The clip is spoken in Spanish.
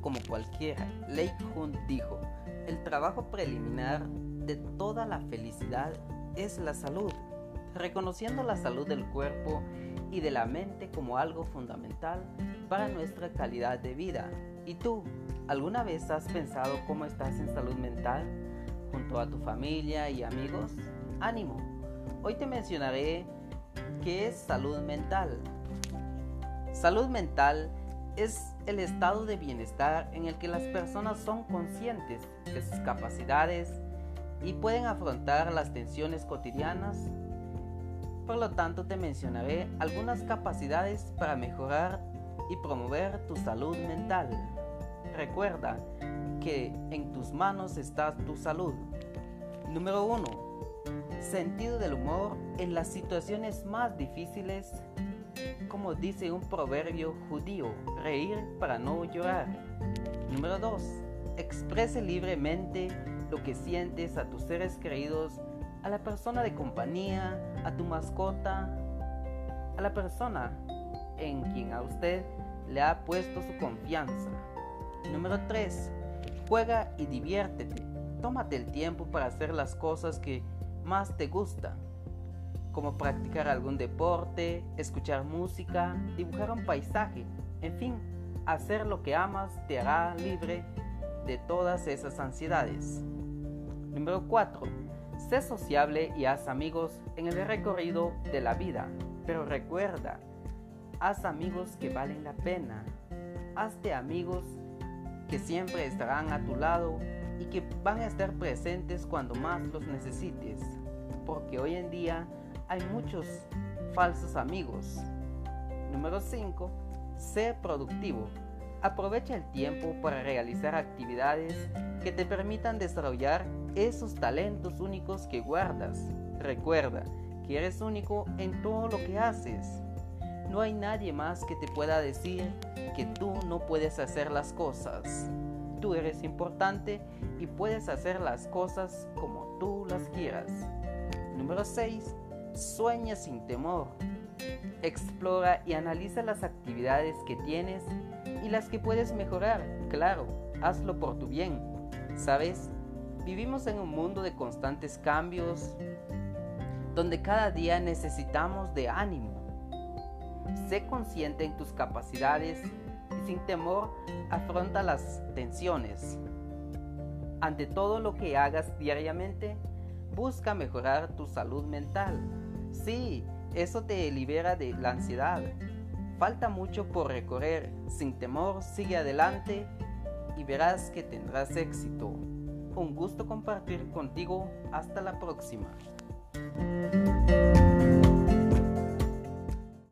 como cualquiera. Lake Hunt dijo, el trabajo preliminar de toda la felicidad es la salud, reconociendo la salud del cuerpo y de la mente como algo fundamental para nuestra calidad de vida. ¿Y tú, alguna vez has pensado cómo estás en salud mental junto a tu familia y amigos? Ánimo, hoy te mencionaré qué es salud mental. Salud mental es el estado de bienestar en el que las personas son conscientes de sus capacidades y pueden afrontar las tensiones cotidianas. Por lo tanto, te mencionaré algunas capacidades para mejorar y promover tu salud mental. Recuerda que en tus manos está tu salud. Número 1. Sentido del humor en las situaciones más difíciles como dice un proverbio judío, reír para no llorar. Número 2. Exprese libremente lo que sientes a tus seres queridos, a la persona de compañía, a tu mascota, a la persona en quien a usted le ha puesto su confianza. Número 3. Juega y diviértete. Tómate el tiempo para hacer las cosas que más te gustan como practicar algún deporte, escuchar música, dibujar un paisaje, en fin, hacer lo que amas te hará libre de todas esas ansiedades. Número 4. Sé sociable y haz amigos en el recorrido de la vida, pero recuerda, haz amigos que valen la pena. Hazte amigos que siempre estarán a tu lado y que van a estar presentes cuando más los necesites, porque hoy en día hay muchos falsos amigos. Número 5. Sé productivo. Aprovecha el tiempo para realizar actividades que te permitan desarrollar esos talentos únicos que guardas. Recuerda que eres único en todo lo que haces. No hay nadie más que te pueda decir que tú no puedes hacer las cosas. Tú eres importante y puedes hacer las cosas como tú las quieras. Número 6 Sueña sin temor. Explora y analiza las actividades que tienes y las que puedes mejorar. Claro, hazlo por tu bien. ¿Sabes? Vivimos en un mundo de constantes cambios donde cada día necesitamos de ánimo. Sé consciente en tus capacidades y sin temor afronta las tensiones. Ante todo lo que hagas diariamente, busca mejorar tu salud mental. Sí, eso te libera de la ansiedad. Falta mucho por recorrer. Sin temor, sigue adelante y verás que tendrás éxito. Un gusto compartir contigo. Hasta la próxima.